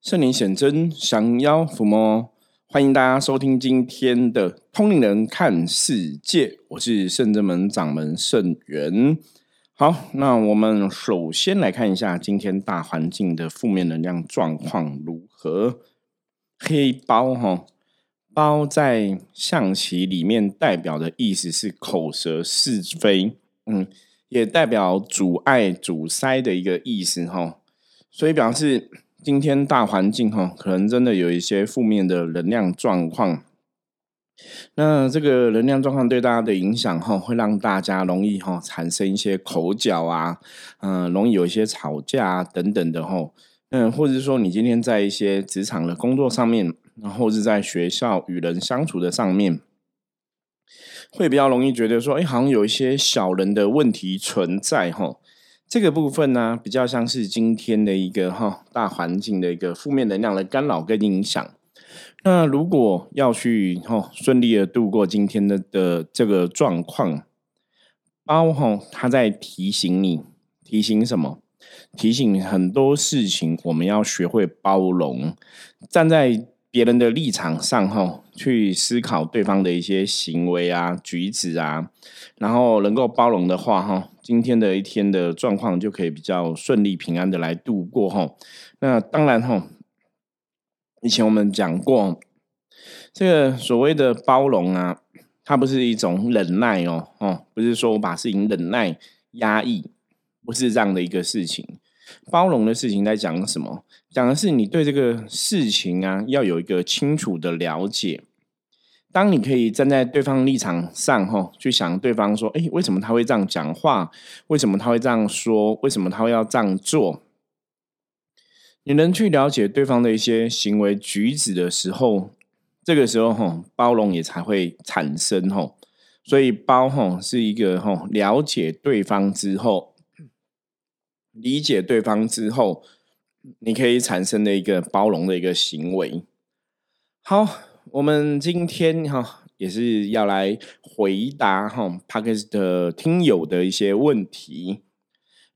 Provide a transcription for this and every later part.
圣灵显真，降妖伏魔。欢迎大家收听今天的《通灵人看世界》，我是圣真门掌门圣元。好，那我们首先来看一下今天大环境的负面能量状况如何。黑包哈，包在象棋里面代表的意思是口舌是非，嗯，也代表阻碍、阻塞的一个意思哈。所以表示今天大环境哈，可能真的有一些负面的能量状况。那这个能量状况对大家的影响哈，会让大家容易哈产生一些口角啊，嗯，容易有一些吵架等等的哈。嗯，或者说你今天在一些职场的工作上面，然后是在学校与人相处的上面，会比较容易觉得说，哎，好像有一些小人的问题存在哈。这个部分呢，比较像是今天的一个哈大环境的一个负面能量的干扰跟影响。那如果要去哈顺利的度过今天的的这个状况，包哈他在提醒你，提醒什么？提醒很多事情，我们要学会包容，站在别人的立场上哈，去思考对方的一些行为啊、举止啊，然后能够包容的话哈，今天的一天的状况就可以比较顺利、平安的来度过哈。那当然哈，以前我们讲过，这个所谓的包容啊，它不是一种忍耐哦，哦，不是说我把事情忍耐、压抑。不是这样的一个事情，包容的事情在讲什么？讲的是你对这个事情啊，要有一个清楚的了解。当你可以站在对方立场上，哈，去想对方说，哎，为什么他会这样讲话？为什么他会这样说？为什么他会要这样做？你能去了解对方的一些行为举止的时候，这个时候，哈，包容也才会产生，哈。所以，包，哈，是一个，哈，了解对方之后。理解对方之后，你可以产生的一个包容的一个行为。好，我们今天哈也是要来回答哈 p a k e s 的听友的一些问题。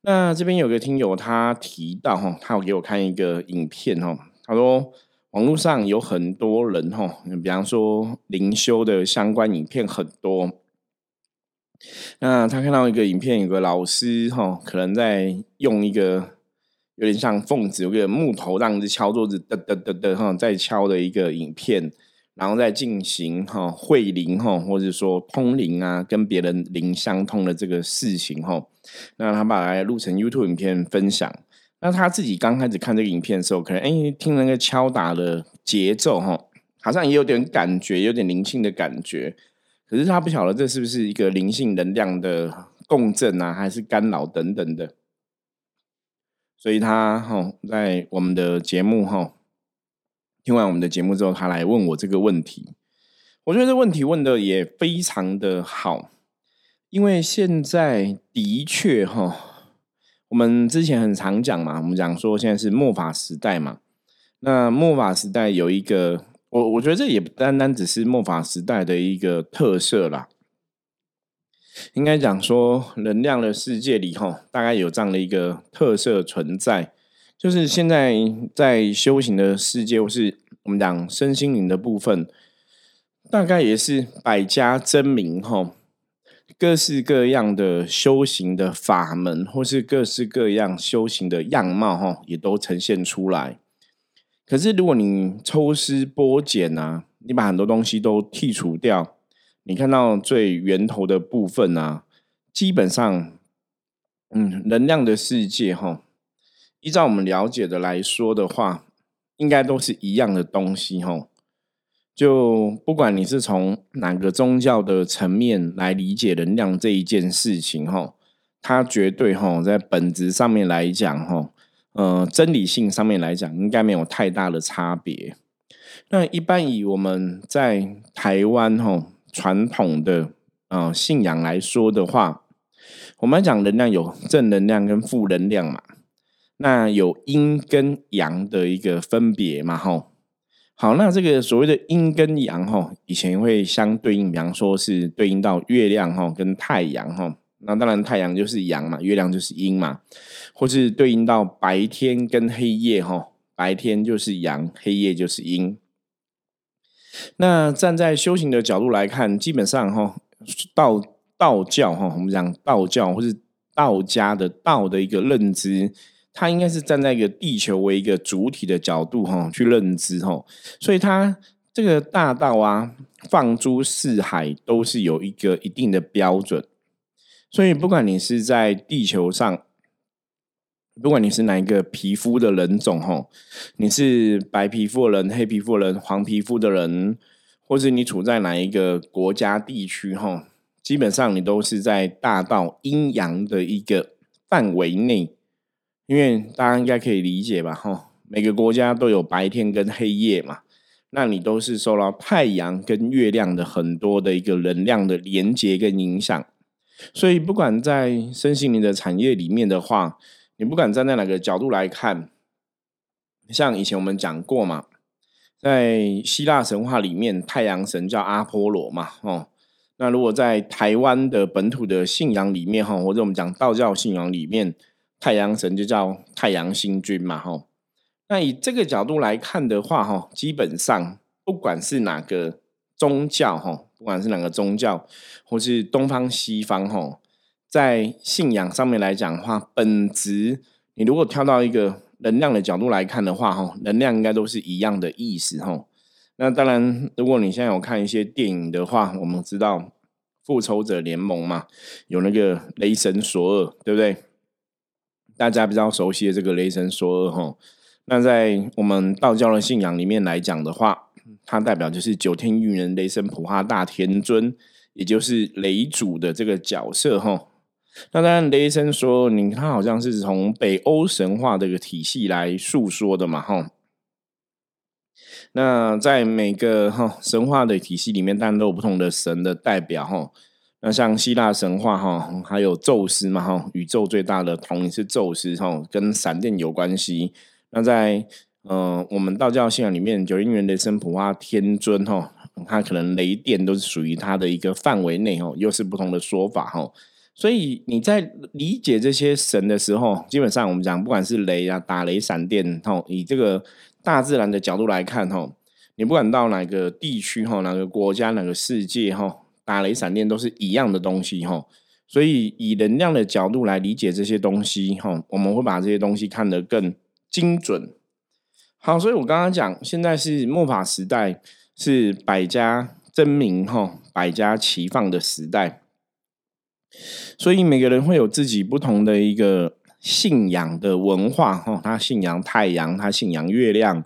那这边有个听友他提到哈，他有给我看一个影片哈，他说网络上有很多人哈，比方说灵修的相关影片很多。那他看到一个影片，有个老师哈，可能在用一个有点像凤子，有个木头这样子敲桌子，噔噔噔噔哈，在敲的一个影片，然后再进行哈会灵哈，或者说通灵啊，跟别人灵相通的这个事情哈。那他把它录成 YouTube 影片分享。那他自己刚开始看这个影片的时候，可能哎听那个敲打的节奏哈，好像也有点感觉，有点灵性的感觉。可是他不晓得这是不是一个灵性能量的共振啊，还是干扰等等的，所以他哈在我们的节目哈听完我们的节目之后，他来问我这个问题。我觉得这问题问的也非常的好，因为现在的确哈，我们之前很常讲嘛，我们讲说现在是末法时代嘛，那末法时代有一个。我我觉得这也不单单只是末法时代的一个特色啦，应该讲说能量的世界里哈，大概有这样的一个特色存在，就是现在在修行的世界，或是我们讲身心灵的部分，大概也是百家争鸣哈，各式各样的修行的法门，或是各式各样修行的样貌哈，也都呈现出来。可是，如果你抽丝剥茧啊，你把很多东西都剔除掉，你看到最源头的部分啊，基本上，嗯，能量的世界哈，依照我们了解的来说的话，应该都是一样的东西哈。就不管你是从哪个宗教的层面来理解能量这一件事情哈，它绝对哈在本质上面来讲哈。呃，真理性上面来讲，应该没有太大的差别。那一般以我们在台湾哈传统的呃信仰来说的话，我们讲能量有正能量跟负能量嘛，那有阴跟阳的一个分别嘛，吼。好，那这个所谓的阴跟阳吼，以前会相对应，比方说是对应到月亮吼跟太阳吼。那当然，太阳就是阳嘛，月亮就是阴嘛，或是对应到白天跟黑夜哈，白天就是阳，黑夜就是阴。那站在修行的角度来看，基本上哈，道道教哈，我们讲道教或是道家的道的一个认知，他应该是站在一个地球为一个主体的角度哈去认知哈，所以他这个大道啊，放诸四海都是有一个一定的标准，所以不管你是在地球上。不管你是哪一个皮肤的人种，吼，你是白皮肤人、黑皮肤人、黄皮肤的人，或者你处在哪一个国家地区，吼，基本上你都是在大道阴阳的一个范围内，因为大家应该可以理解吧，吼，每个国家都有白天跟黑夜嘛，那你都是受到太阳跟月亮的很多的一个能量的连接跟影响，所以不管在身心灵的产业里面的话。你不管站在哪个角度来看，像以前我们讲过嘛，在希腊神话里面，太阳神叫阿波罗嘛，哦，那如果在台湾的本土的信仰里面，哈，或者我们讲道教信仰里面，太阳神就叫太阳星君嘛，哈，那以这个角度来看的话，哈，基本上不管是哪个宗教，哈，不管是哪个宗教，或是东方西方，哈。在信仰上面来讲的话，本质你如果跳到一个能量的角度来看的话，哈，能量应该都是一样的意思，哈。那当然，如果你现在有看一些电影的话，我们知道复仇者联盟嘛，有那个雷神索尔，对不对？大家比较熟悉的这个雷神索尔，哈。那在我们道教的信仰里面来讲的话，它代表就是九天御人雷神普化大天尊，也就是雷主的这个角色，哈。那当然，雷神说，你看，好像是从北欧神话这个体系来诉说的嘛，哈。那在每个哈神话的体系里面，当然都有不同的神的代表，哈。那像希腊神话，哈，还有宙斯嘛，哈，宇宙最大的统领是宙斯，哈，跟闪电有关系。那在呃我们道教信仰里面，九阴元雷神普化天尊，哈，他可能雷电都是属于他的一个范围内，哈，又是不同的说法，哈。所以你在理解这些神的时候，基本上我们讲，不管是雷啊、打雷、闪电，吼，以这个大自然的角度来看，吼，你不管到哪个地区，吼，哪个国家、哪个世界，吼，打雷、闪电都是一样的东西，吼。所以以能量的角度来理解这些东西，吼，我们会把这些东西看得更精准。好，所以我刚刚讲，现在是末法时代，是百家争鸣，吼，百家齐放的时代。所以每个人会有自己不同的一个信仰的文化哈，他信仰太阳，他信仰月亮，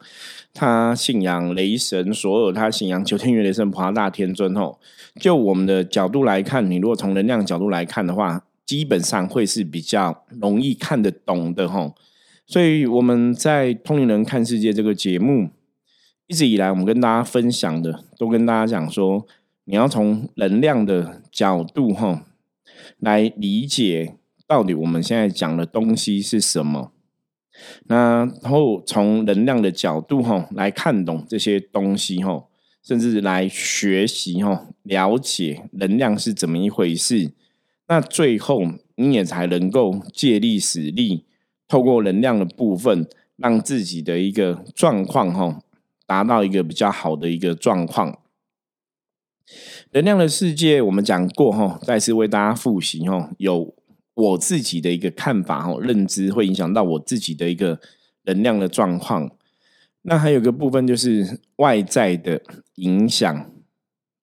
他信仰雷神，所有他信仰九天元雷神、普拉大天尊吼。就我们的角度来看，你如果从能量角度来看的话，基本上会是比较容易看得懂的吼。所以我们在通灵人看世界这个节目一直以来，我们跟大家分享的，都跟大家讲说，你要从能量的角度吼。来理解到底我们现在讲的东西是什么，那然后从能量的角度哈来看懂这些东西哈，甚至来学习哈了解能量是怎么一回事，那最后你也才能够借力使力，透过能量的部分，让自己的一个状况哈达到一个比较好的一个状况。能量的世界，我们讲过哈，再次为大家复习哈。有我自己的一个看法哈，认知会影响到我自己的一个能量的状况。那还有个部分就是外在的影响，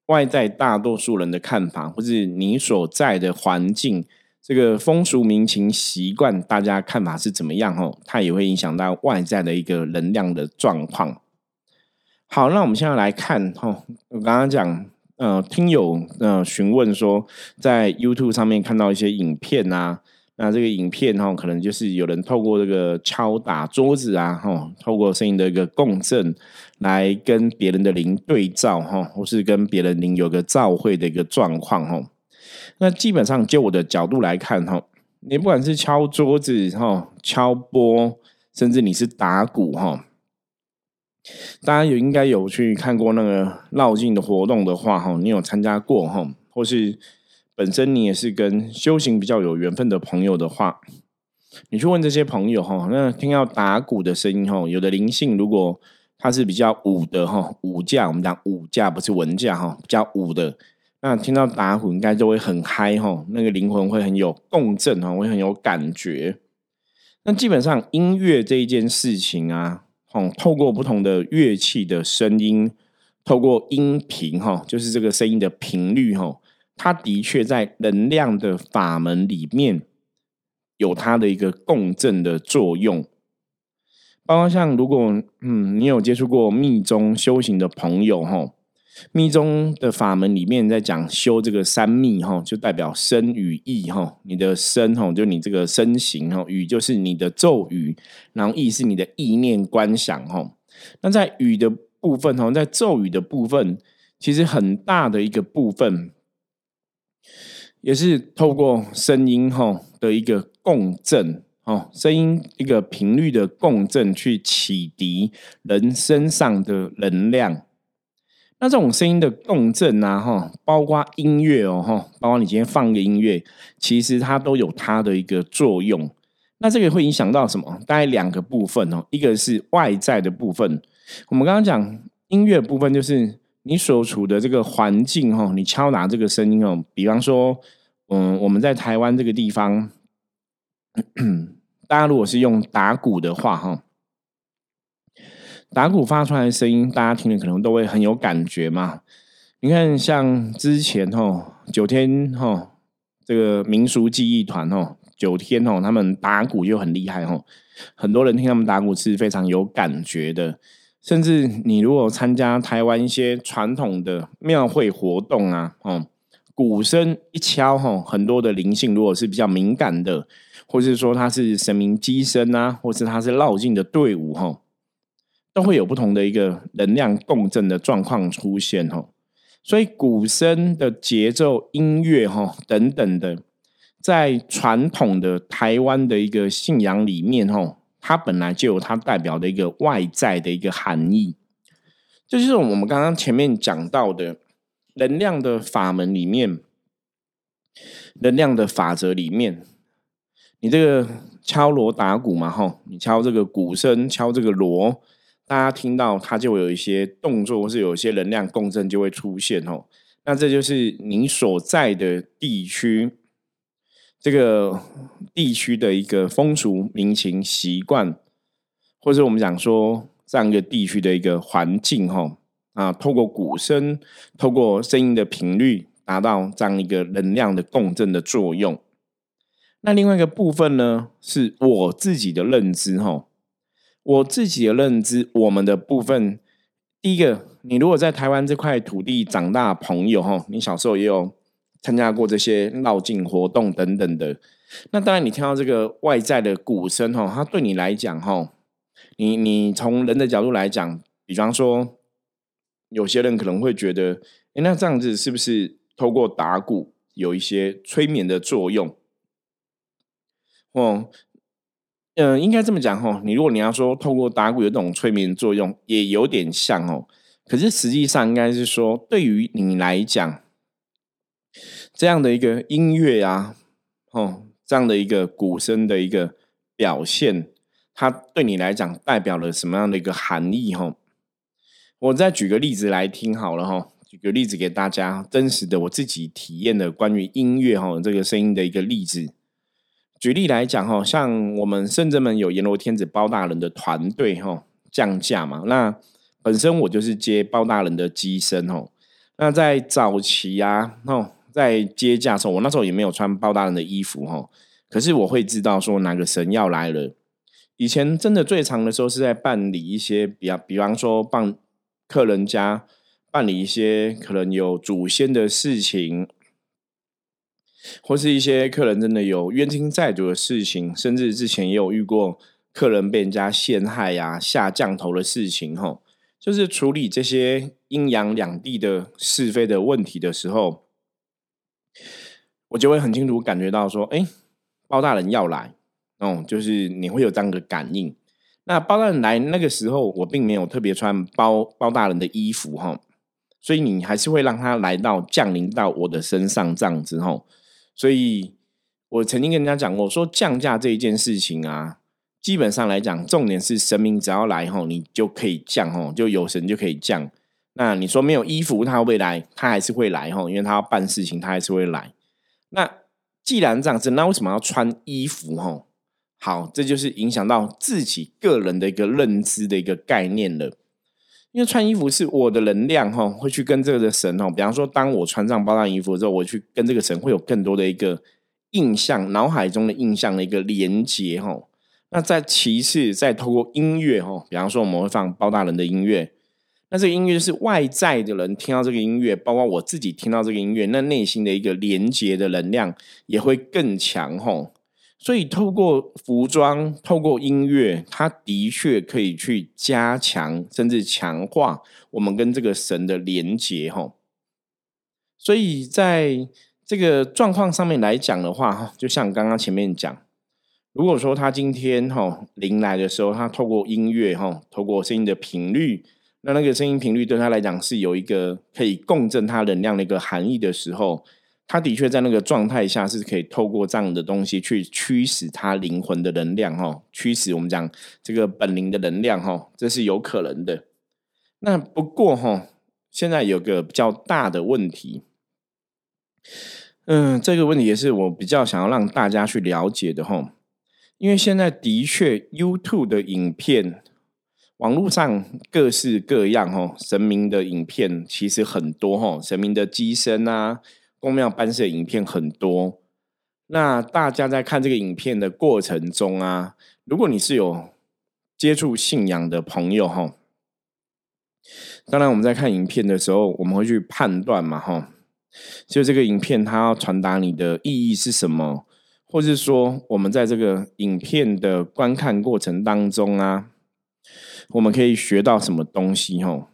外在大多数人的看法，或是你所在的环境，这个风俗民情习惯，大家看法是怎么样哦？它也会影响到外在的一个能量的状况。好，那我们现在来看哈，我刚刚讲。呃，听友呃询问说，在 YouTube 上面看到一些影片啊，那这个影片哈，可能就是有人透过这个敲打桌子啊，哈，透过声音的一个共振，来跟别人的灵对照哈，或是跟别人灵有个照会的一个状况哈。那基本上就我的角度来看哈，你不管是敲桌子哈、敲钵，甚至你是打鼓哈。大家有应该有去看过那个绕境的活动的话，哈，你有参加过哈，或是本身你也是跟修行比较有缘分的朋友的话，你去问这些朋友哈，那听到打鼓的声音哈，有的灵性如果它是比较武的哈，武架我们讲武架不是文架哈，比较武的，那听到打鼓应该就会很嗨哈，那个灵魂会很有共振哈，会很有感觉。那基本上音乐这一件事情啊，哦，透过不同的乐器的声音，透过音频哈，就是这个声音的频率哈，它的确在能量的法门里面。有它的一个共振的作用，包括像如果嗯，你有接触过密宗修行的朋友哈，密宗的法门里面在讲修这个三密哈，就代表身与意哈，你的身哈，就你这个身形哈，语就是你的咒语，然后意是你的意念观想哈。那在语的部分哈，在咒语的部分，其实很大的一个部分，也是透过声音哈的一个。共振哦，声音一个频率的共振去启迪人身上的能量。那这种声音的共振啊，哈，包括音乐哦，哈，包括你今天放个音乐，其实它都有它的一个作用。那这个会影响到什么？大概两个部分哦，一个是外在的部分。我们刚刚讲音乐部分，就是你所处的这个环境哈，你敲打这个声音哦，比方说，嗯，我们在台湾这个地方。大家如果是用打鼓的话，哈，打鼓发出来的声音，大家听了可能都会很有感觉嘛。你看，像之前哈九天哈这个民俗技艺团哈九天哈，他们打鼓就很厉害哈，很多人听他们打鼓是非常有感觉的。甚至你如果参加台湾一些传统的庙会活动啊，哦，鼓声一敲吼，很多的灵性如果是比较敏感的。或是说他是神明机身啊，或是他是绕境的队伍吼，都会有不同的一个能量共振的状况出现哈。所以鼓声的节奏、音乐哈等等的，在传统的台湾的一个信仰里面哈，它本来就有它代表的一个外在的一个含义。这就是我们刚刚前面讲到的能量的法门里面，能量的法则里面。你这个敲锣打鼓嘛，哈，你敲这个鼓声，敲这个锣，大家听到它就有一些动作，或是有一些能量共振就会出现，哦。那这就是你所在的地区，这个地区的一个风俗民情习惯，或者我们讲说这样一个地区的一个环境，哈，啊，透过鼓声，透过声音的频率，达到这样一个能量的共振的作用。那另外一个部分呢，是我自己的认知哈，我自己的认知，我们的部分，第一个，你如果在台湾这块土地长大，朋友哈，你小时候也有参加过这些绕境活动等等的，那当然你听到这个外在的鼓声哈，它对你来讲哈，你你从人的角度来讲，比方说，有些人可能会觉得，哎，那这样子是不是透过打鼓有一些催眠的作用？哦，嗯，应该这么讲哈。你如果你要说透过打鼓有这种催眠作用，也有点像哦。可是实际上应该是说，对于你来讲，这样的一个音乐啊，哦，这样的一个鼓声的一个表现，它对你来讲代表了什么样的一个含义？哈，我再举个例子来听好了哈。举个例子给大家，真实的我自己体验的关于音乐哈这个声音的一个例子。举例来讲，哈，像我们圣真门有阎罗天子包大人的团队，哈，降价嘛。那本身我就是接包大人的机身，哦。那在早期啊，哦，在接驾的时候，我那时候也没有穿包大人的衣服，哦。可是我会知道说哪个神要来了。以前真的最长的时候是在办理一些，比较比方说帮客人家办理一些可能有祖先的事情。或是一些客人真的有冤亲债主的事情，甚至之前也有遇过客人被人家陷害呀、下降头的事情，吼，就是处理这些阴阳两地的是非的问题的时候，我就会很清楚感觉到说，哎，包大人要来，哦，就是你会有这样的感应。那包大人来那个时候，我并没有特别穿包包大人的衣服，哈，所以你还是会让他来到降临到我的身上这样子，吼。所以我曾经跟人家讲过，说降价这一件事情啊，基本上来讲，重点是神明只要来吼，你就可以降吼，就有神就可以降。那你说没有衣服，他未来？他还是会来吼，因为他要办事情，他还是会来。那既然这样子，那为什么要穿衣服吼？好，这就是影响到自己个人的一个认知的一个概念了。因为穿衣服是我的能量哈，会去跟这个神哦，比方说，当我穿上包装衣服之后，我去跟这个神会有更多的一个印象，脑海中的印象的一个连接哈。那再其次，再透过音乐哈，比方说我们会放包大人的音乐。那这个音乐就是外在的人听到这个音乐，包括我自己听到这个音乐，那内心的一个连接的能量也会更强吼。所以透过服装，透过音乐，它的确可以去加强甚至强化我们跟这个神的连接哈。所以在这个状况上面来讲的话，哈，就像刚刚前面讲，如果说他今天哈临来的时候，他透过音乐哈，透过声音的频率。那那个声音频率对他来讲是有一个可以共振他能量的一个含义的时候，他的确在那个状态下是可以透过这样的东西去驱使他灵魂的能量哈，驱使我们讲这个本灵的能量哈，这是有可能的。那不过哈，现在有个比较大的问题，嗯，这个问题也是我比较想要让大家去了解的哈，因为现在的确 YouTube 的影片。网络上各式各样哈神明的影片其实很多哈神明的机身啊公庙颁设影片很多，那大家在看这个影片的过程中啊，如果你是有接触信仰的朋友哈，当然我们在看影片的时候，我们会去判断嘛哈，就这个影片它要传达你的意义是什么，或是说我们在这个影片的观看过程当中啊。我们可以学到什么东西？哈，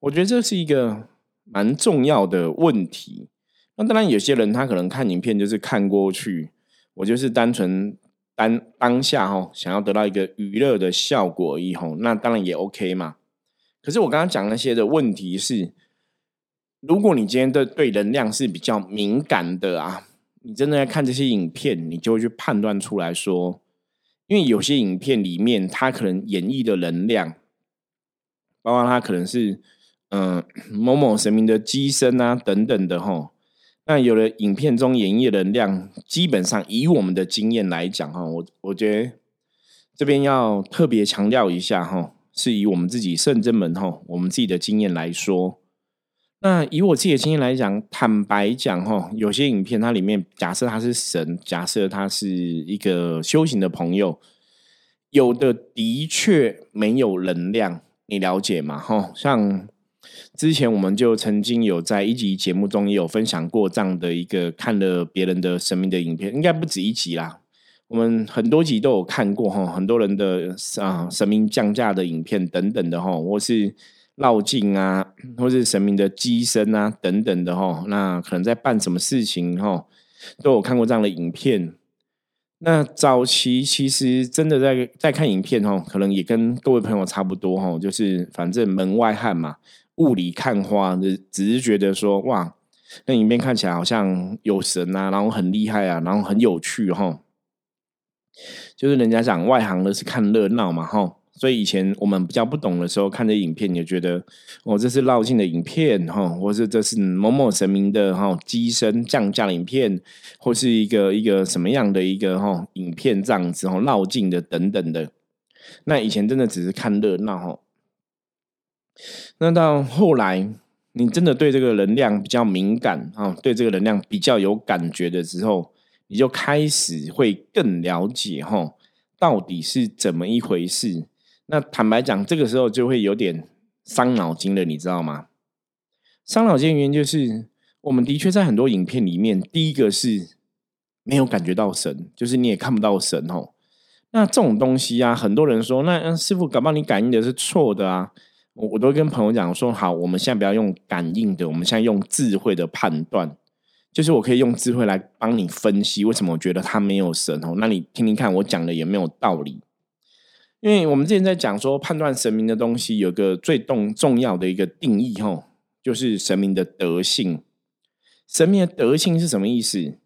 我觉得这是一个蛮重要的问题。那当然，有些人他可能看影片就是看过去，我就是单纯当当下哈，想要得到一个娱乐的效果而已。哈，那当然也 OK 嘛。可是我刚刚讲那些的问题是，如果你今天的对能量是比较敏感的啊，你真的要看这些影片，你就会去判断出来说。因为有些影片里面，它可能演绎的能量，包括它可能是嗯某某神明的机身啊等等的哈。那有的影片中演绎能量，基本上以我们的经验来讲哈，我我觉得这边要特别强调一下哈，是以我们自己圣真门哈，我们自己的经验来说。那以我自己的经验来讲，坦白讲哈，有些影片它里面假设他是神，假设他是一个修行的朋友，有的的确没有能量，你了解吗？哈，像之前我们就曾经有在一集节目中也有分享过这样的一个看了别人的神明的影片，应该不止一集啦，我们很多集都有看过哈，很多人的啊神明降价的影片等等的哈，或是。绕境啊，或是神明的机身啊，等等的哈，那可能在办什么事情哈，都有看过这样的影片。那早期其实真的在在看影片哈，可能也跟各位朋友差不多哈，就是反正门外汉嘛，雾里看花，只只是觉得说哇，那影片看起来好像有神啊，然后很厉害啊，然后很有趣哈，就是人家讲外行的是看热闹嘛哈。所以以前我们比较不懂的时候，看这影片，也觉得哦，这是绕境的影片哈，或是这是某某神明的哈机身降价的影片，或是一个一个什么样的一个哈影片这样子哈绕境的等等的。那以前真的只是看热闹哈。那到后来，你真的对这个能量比较敏感啊，对这个能量比较有感觉的时候，你就开始会更了解哈，到底是怎么一回事。那坦白讲，这个时候就会有点伤脑筋了，你知道吗？伤脑筋原因就是，我们的确在很多影片里面，第一个是没有感觉到神，就是你也看不到神哦。那这种东西啊，很多人说，那师傅，搞不好你感应的是错的啊。我我都跟朋友讲说，好，我们现在不要用感应的，我们现在用智慧的判断，就是我可以用智慧来帮你分析为什么我觉得他没有神哦。那你听听看，我讲的有没有道理？因为我们之前在讲说判断神明的东西，有个最重重要的一个定义吼，就是神明的德性。神明的德性是什么意思？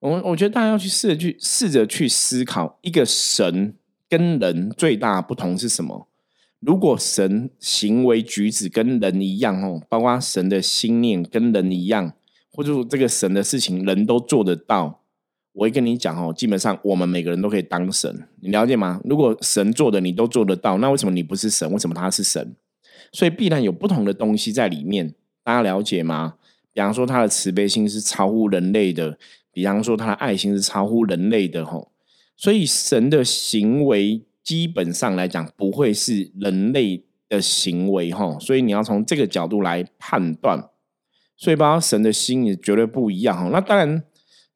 我我觉得大家要去试着去试着去思考，一个神跟人最大不同是什么？如果神行为举止跟人一样哦，包括神的心念跟人一样，或者说这个神的事情人都做得到，我会跟你讲哦，基本上我们每个人都可以当神，你了解吗？如果神做的你都做得到，那为什么你不是神？为什么他是神？所以必然有不同的东西在里面，大家了解吗？比方说他的慈悲心是超乎人类的。比方说，他的爱心是超乎人类的吼，所以神的行为基本上来讲不会是人类的行为吼，所以你要从这个角度来判断。所以，包括神的心也绝对不一样哈。那当然，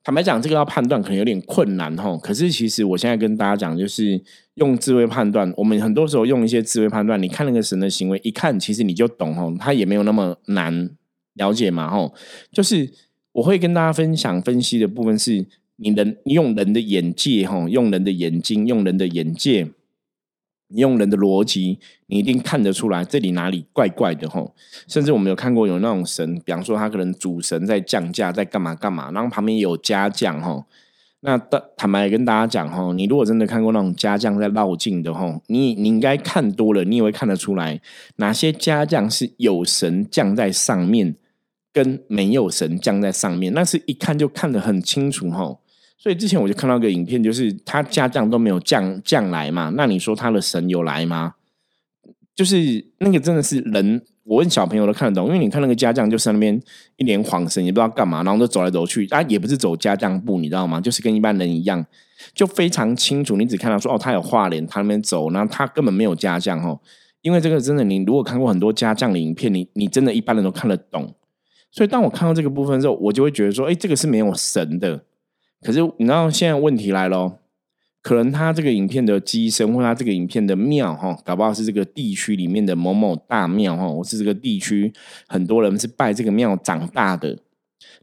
坦白讲，这个要判断可能有点困难吼。可是，其实我现在跟大家讲，就是用智慧判断。我们很多时候用一些智慧判断，你看那个神的行为，一看其实你就懂吼，他也没有那么难了解嘛吼，就是。我会跟大家分享分析的部分是，你人用人的眼界哈，用人的眼睛，用人的眼界，用人的逻辑，你一定看得出来这里哪里怪怪的哈。甚至我们有看过有那种神，比方说他可能主神在降价，在干嘛干嘛，然后旁边有家将哈。那坦白跟大家讲哈，你如果真的看过那种家将在绕境的哈，你你应该看多了，你也会看得出来哪些家将是有神降在上面。跟没有神降在上面，那是一看就看得很清楚哈。所以之前我就看到个影片，就是他家将都没有降降来嘛。那你说他的神有来吗？就是那个真的是人，我问小朋友都看得懂，因为你看那个家将就是那边一脸晃神，也不知道干嘛，然后就走来走去，啊，也不是走家将步，你知道吗？就是跟一般人一样，就非常清楚。你只看到说哦，他有画脸，他那边走，然后他根本没有家将哦。因为这个真的，你如果看过很多家将的影片，你你真的一般人都看得懂。所以，当我看到这个部分之后，我就会觉得说：“哎，这个是没有神的。”可是，你知道现在问题来了，可能他这个影片的机身，或他这个影片的庙，哈，搞不好是这个地区里面的某某大庙，哈，我是这个地区很多人是拜这个庙长大的，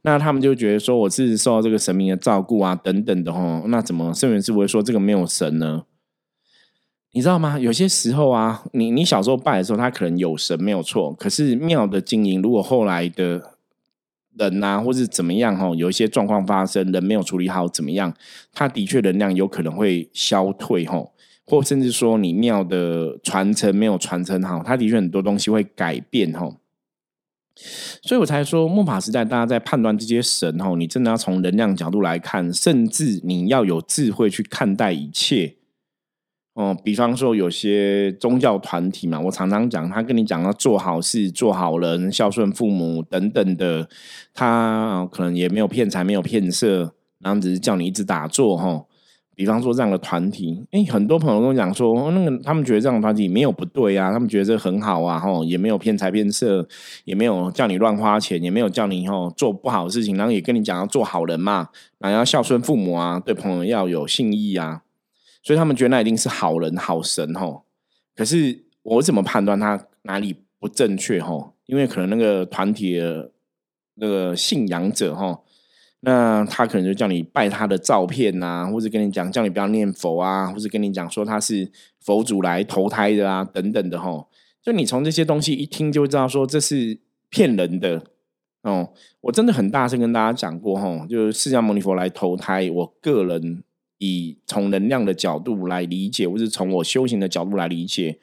那他们就觉得说我是受到这个神明的照顾啊，等等的，哈，那怎么圣元师不会说这个没有神呢？你知道吗？有些时候啊，你你小时候拜的时候，他可能有神没有错，可是庙的经营，如果后来的。人啊，或是怎么样哈，有一些状况发生，人没有处理好，怎么样？他的确能量有可能会消退哈，或甚至说你庙的传承没有传承好，他的确很多东西会改变哈。所以我才说，末法时代大家在判断这些神哈，你真的要从能量角度来看，甚至你要有智慧去看待一切。哦，比方说有些宗教团体嘛，我常常讲，他跟你讲要做好事、做好人、孝顺父母等等的，他可能也没有骗财、没有骗色，然后只是叫你一直打坐哈。比方说这样的团体，哎，很多朋友跟我讲说，那个他们觉得这样的团体没有不对啊，他们觉得这很好啊，吼，也没有骗财骗色，也没有叫你乱花钱，也没有叫你吼做不好的事情，然后也跟你讲要做好人嘛，然后要孝顺父母啊，对朋友要有信义啊。所以他们觉得那一定是好人好神吼，可是我怎么判断他哪里不正确吼？因为可能那个团体的那个信仰者吼，那他可能就叫你拜他的照片呐，或者跟你讲叫你不要念佛啊，或者跟你讲说他是佛祖来投胎的啊等等的吼。就你从这些东西一听就知道说这是骗人的哦。我真的很大声跟大家讲过吼，就是释迦牟尼佛来投胎，我个人。以从能量的角度来理解，或是从我修行的角度来理解，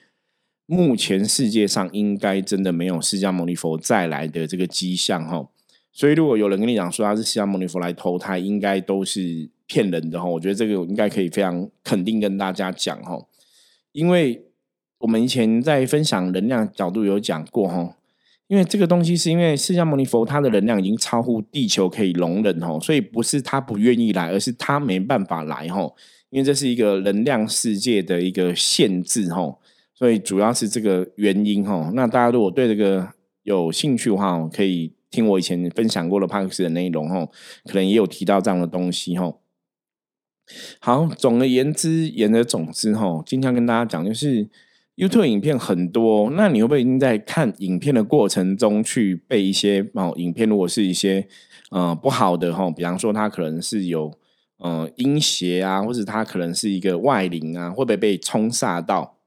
目前世界上应该真的没有释迦牟尼佛再来的这个迹象哈。所以，如果有人跟你讲说他是释迦牟尼佛来投胎，应该都是骗人的哈。我觉得这个应该可以非常肯定跟大家讲哈，因为我们以前在分享能量角度有讲过哈。因为这个东西是因为释迦牟尼佛他的能量已经超乎地球可以容忍吼，所以不是他不愿意来，而是他没办法来吼。因为这是一个能量世界的一个限制吼，所以主要是这个原因吼。那大家如果对这个有兴趣的话，可以听我以前分享过的帕克斯的内容吼，可能也有提到这样的东西吼。好，总而言之，言而总之吼，今天跟大家讲就是。YouTube 影片很多，那你会不会已经在看影片的过程中去被一些哦？影片如果是一些呃不好的哈，比方说它可能是有呃阴邪啊，或者它可能是一个外灵啊，会不会被冲煞到？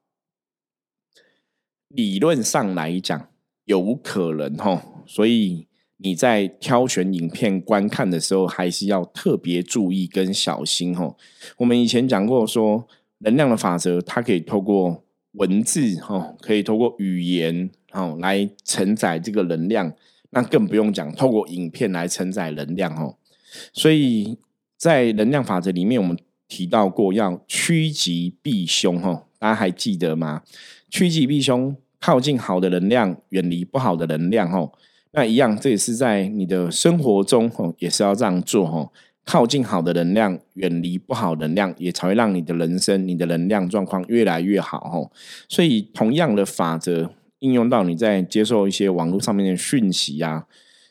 理论上来讲，有可能哈，所以你在挑选影片观看的时候，还是要特别注意跟小心哦。我们以前讲过说，能量的法则，它可以透过文字哈，可以透过语言哦来承载这个能量，那更不用讲透过影片来承载能量哦。所以在能量法则里面，我们提到过要趋吉避凶哦，大家还记得吗？趋吉避凶。靠近好的能量，远离不好的能量，吼，那一样，这也是在你的生活中，吼，也是要这样做，吼，靠近好的能量，远离不好能量，也才会让你的人生、你的能量状况越来越好，吼。所以，同样的法则应用到你在接受一些网络上面的讯息啊，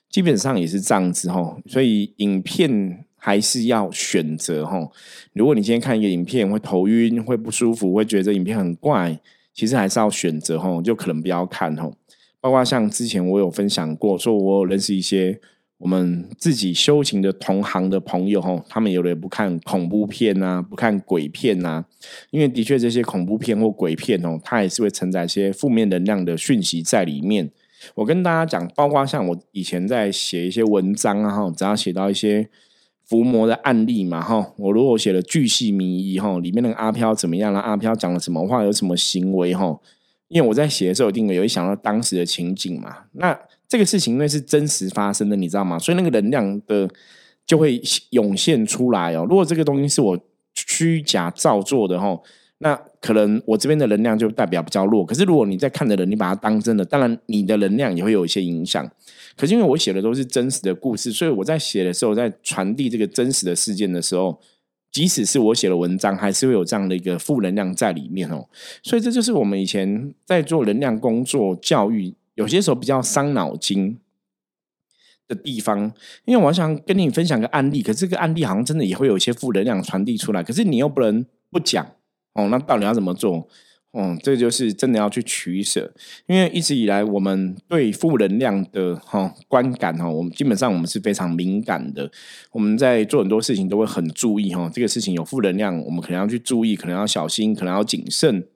基本上也是这样子，吼。所以，影片还是要选择，吼。如果你今天看一个影片会头晕、会不舒服、会觉得影片很怪。其实还是要选择吼，就可能不要看吼。包括像之前我有分享过，说我有认识一些我们自己修行的同行的朋友哈，他们有的不看恐怖片啊，不看鬼片啊，因为的确这些恐怖片或鬼片哦，它也是会承载一些负面能量的讯息在里面。我跟大家讲，包括像我以前在写一些文章啊，哈，只要写到一些。伏魔的案例嘛，哈，我如果写了巨细靡遗，哈，里面那个阿飘怎么样了？阿飘讲了什么话？有什么行为？哈，因为我在写的时候，一定有想到当时的情景嘛。那这个事情因为是真实发生的，你知道吗？所以那个能量的就会涌现出来哦。如果这个东西是我虚假造作的，哈。那可能我这边的能量就代表比较弱，可是如果你在看的人，你把它当真的，当然你的能量也会有一些影响。可是因为我写的都是真实的故事，所以我在写的时候，在传递这个真实的事件的时候，即使是我写的文章，还是会有这样的一个负能量在里面哦。所以这就是我们以前在做能量工作、教育，有些时候比较伤脑筋的地方。因为我想跟你分享个案例，可是这个案例好像真的也会有一些负能量传递出来，可是你又不能不讲。哦，那到底要怎么做？哦，这就是真的要去取舍，因为一直以来我们对负能量的哈观感哈，我们基本上我们是非常敏感的。我们在做很多事情都会很注意哈，这个事情有负能量，我们可能要去注意，可能要小心，可能要谨慎。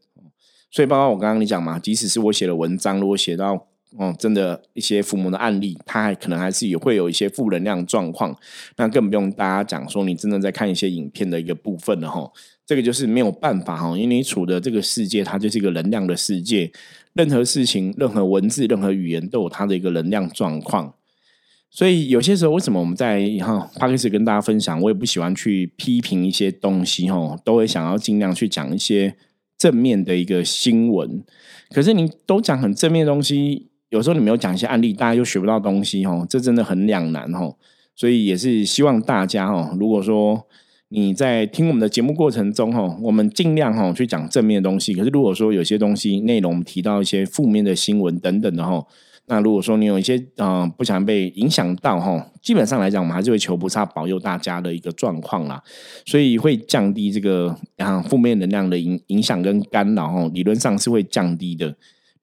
所以，包括我刚刚你讲嘛，即使是我写的文章，如果写到哦，真的一些父母的案例，他还可能还是也会有一些负能量状况，那更不用大家讲说你真的在看一些影片的一个部分了哈。这个就是没有办法哈，因为你处的这个世界，它就是一个能量的世界。任何事情、任何文字、任何语言，都有它的一个能量状况。所以有些时候，为什么我们在哈帕克斯跟大家分享，我也不喜欢去批评一些东西哈，都会想要尽量去讲一些正面的一个新闻。可是你都讲很正面的东西，有时候你没有讲一些案例，大家又学不到东西哦，这真的很两难哦。所以也是希望大家哦，如果说。你在听我们的节目过程中，哦，我们尽量哦去讲正面的东西。可是如果说有些东西内容提到一些负面的新闻等等的哦，那如果说你有一些啊不想被影响到哈，基本上来讲，我们还是会求菩萨保佑大家的一个状况啦。所以会降低这个啊负面能量的影影响跟干扰哦，理论上是会降低的。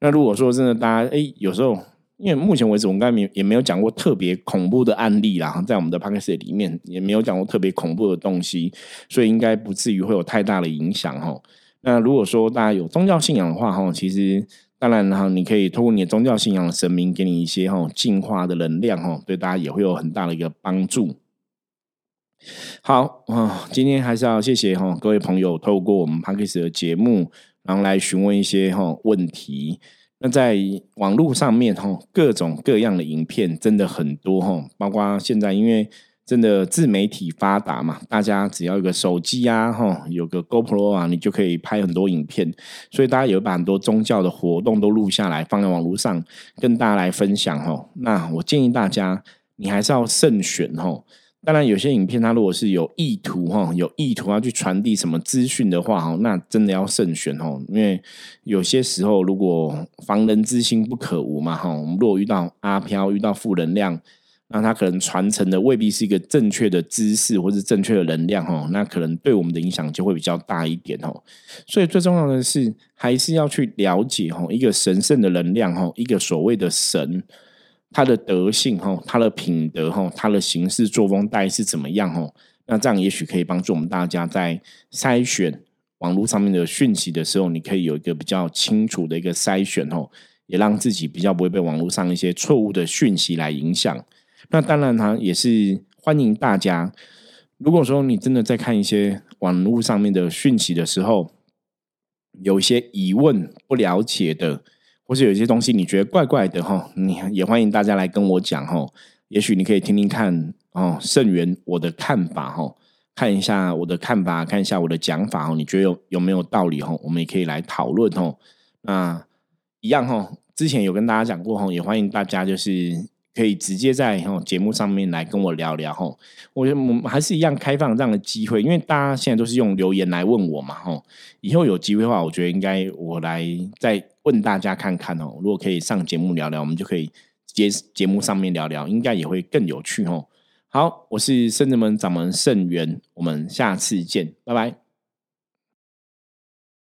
那如果说真的大家哎有时候。因为目前为止，我们刚才也没有讲过特别恐怖的案例啦，在我们的 p o d c a s 里面也没有讲过特别恐怖的东西，所以应该不至于会有太大的影响哈。那如果说大家有宗教信仰的话哈，其实当然哈，你可以通过你的宗教信仰的神明给你一些哈净化的能量哈，对大家也会有很大的一个帮助。好啊，今天还是要谢谢哈各位朋友透过我们 p o d c a s 的节目，然后来询问一些哈问题。那在网络上面哈，各种各样的影片真的很多哈，包括现在因为真的自媒体发达嘛，大家只要有个手机啊哈，有个 GoPro 啊，你就可以拍很多影片，所以大家有把很多宗教的活动都录下来放在网络上跟大家来分享哈。那我建议大家，你还是要慎选哈。当然，有些影片它如果是有意图哈，有意图要去传递什么资讯的话哈，那真的要慎选哦。因为有些时候，如果防人之心不可无嘛哈，我们如果遇到阿飘、遇到负能量，那它可能传承的未必是一个正确的知识或是正确的能量哈，那可能对我们的影响就会比较大一点哦。所以最重要的是，还是要去了解哈一个神圣的能量哈，一个所谓的神。他的德性哈，他的品德哈，他的行事作风大概是怎么样哈？那这样也许可以帮助我们大家在筛选网络上面的讯息的时候，你可以有一个比较清楚的一个筛选哦，也让自己比较不会被网络上一些错误的讯息来影响。那当然，他也是欢迎大家。如果说你真的在看一些网络上面的讯息的时候，有一些疑问、不了解的，或是有些东西你觉得怪怪的哈，你也欢迎大家来跟我讲哈。也许你可以听听看哦，圣元我的看法哈，看一下我的看法，看一下我的讲法哦，你觉得有有没有道理哈？我们也可以来讨论哦。那一样哈，之前有跟大家讲过哈，也欢迎大家就是。可以直接在节目上面来跟我聊聊吼，我觉得我们还是一样开放这样的机会，因为大家现在都是用留言来问我嘛吼，以后有机会的话，我觉得应该我来再问大家看看哦，如果可以上节目聊聊，我们就可以接节目上面聊聊，应该也会更有趣哦。好，我是圣人门掌门圣元，我们下次见，拜拜。